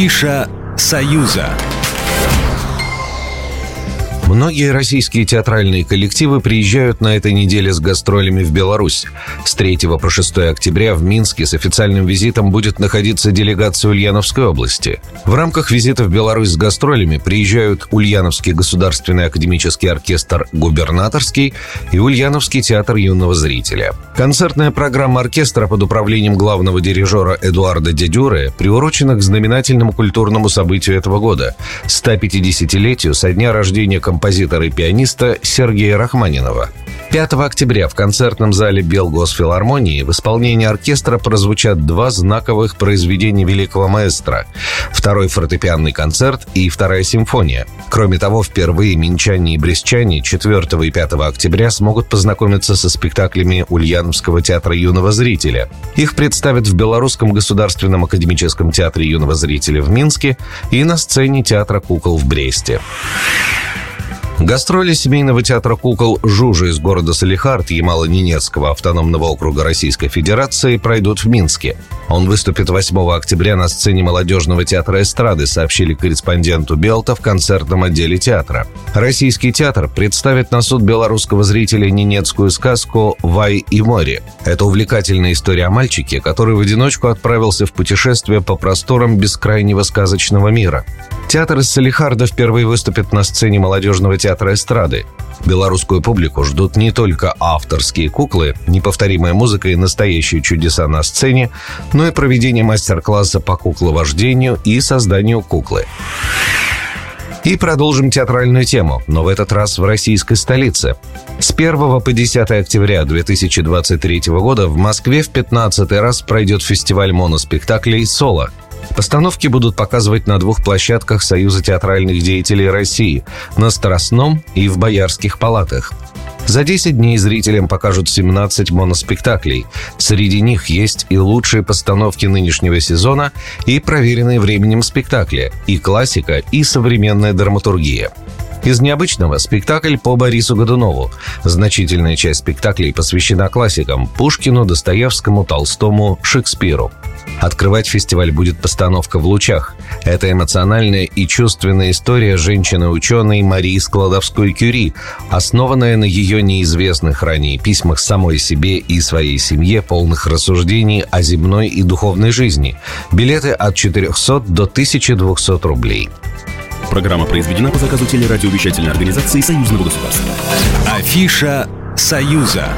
Афиша «Союза». Многие российские театральные коллективы приезжают на этой неделе с гастролями в Беларусь. С 3 по 6 октября в Минске с официальным визитом будет находиться делегация Ульяновской области. В рамках визита в Беларусь с гастролями приезжают Ульяновский государственный академический оркестр «Губернаторский» и Ульяновский театр юного зрителя. Концертная программа оркестра под управлением главного дирижера Эдуарда Дядюре приурочена к знаменательному культурному событию этого года – 150-летию со дня рождения композитора композитора и пианиста Сергея Рахманинова. 5 октября в концертном зале Белгосфилармонии в исполнении оркестра прозвучат два знаковых произведения великого маэстро – второй фортепианный концерт и вторая симфония. Кроме того, впервые минчане и брестчане 4 и 5 октября смогут познакомиться со спектаклями Ульяновского театра юного зрителя. Их представят в Белорусском государственном академическом театре юного зрителя в Минске и на сцене театра кукол в Бресте. Гастроли семейного театра кукол «Жужа» из города Салихард Ямало-Ненецкого автономного округа Российской Федерации пройдут в Минске. Он выступит 8 октября на сцене молодежного театра эстрады, сообщили корреспонденту Белта в концертном отделе театра. Российский театр представит на суд белорусского зрителя ненецкую сказку «Вай и море». Это увлекательная история о мальчике, который в одиночку отправился в путешествие по просторам бескрайнего сказочного мира. Театр из Салихарда впервые выступит на сцене молодежного театра эстрады. Белорусскую публику ждут не только авторские куклы, неповторимая музыка и настоящие чудеса на сцене, но и проведение мастер-класса по кукловождению и созданию куклы. И продолжим театральную тему, но в этот раз в российской столице. С 1 по 10 октября 2023 года в Москве в 15 раз пройдет фестиваль моноспектаклей «Соло», Постановки будут показывать на двух площадках Союза театральных деятелей России – на Старостном и в Боярских палатах. За 10 дней зрителям покажут 17 моноспектаклей. Среди них есть и лучшие постановки нынешнего сезона, и проверенные временем спектакли, и классика, и современная драматургия – из необычного спектакль по Борису Годунову. Значительная часть спектаклей посвящена классикам – Пушкину, Достоевскому, Толстому, Шекспиру. Открывать фестиваль будет постановка в лучах. Это эмоциональная и чувственная история женщины-ученой Марии Складовской-Кюри, основанная на ее неизвестных ранее письмах самой себе и своей семье, полных рассуждений о земной и духовной жизни. Билеты от 400 до 1200 рублей. Программа произведена по заказу телерадиовещательной организации Союзного государства. Афиша «Союза».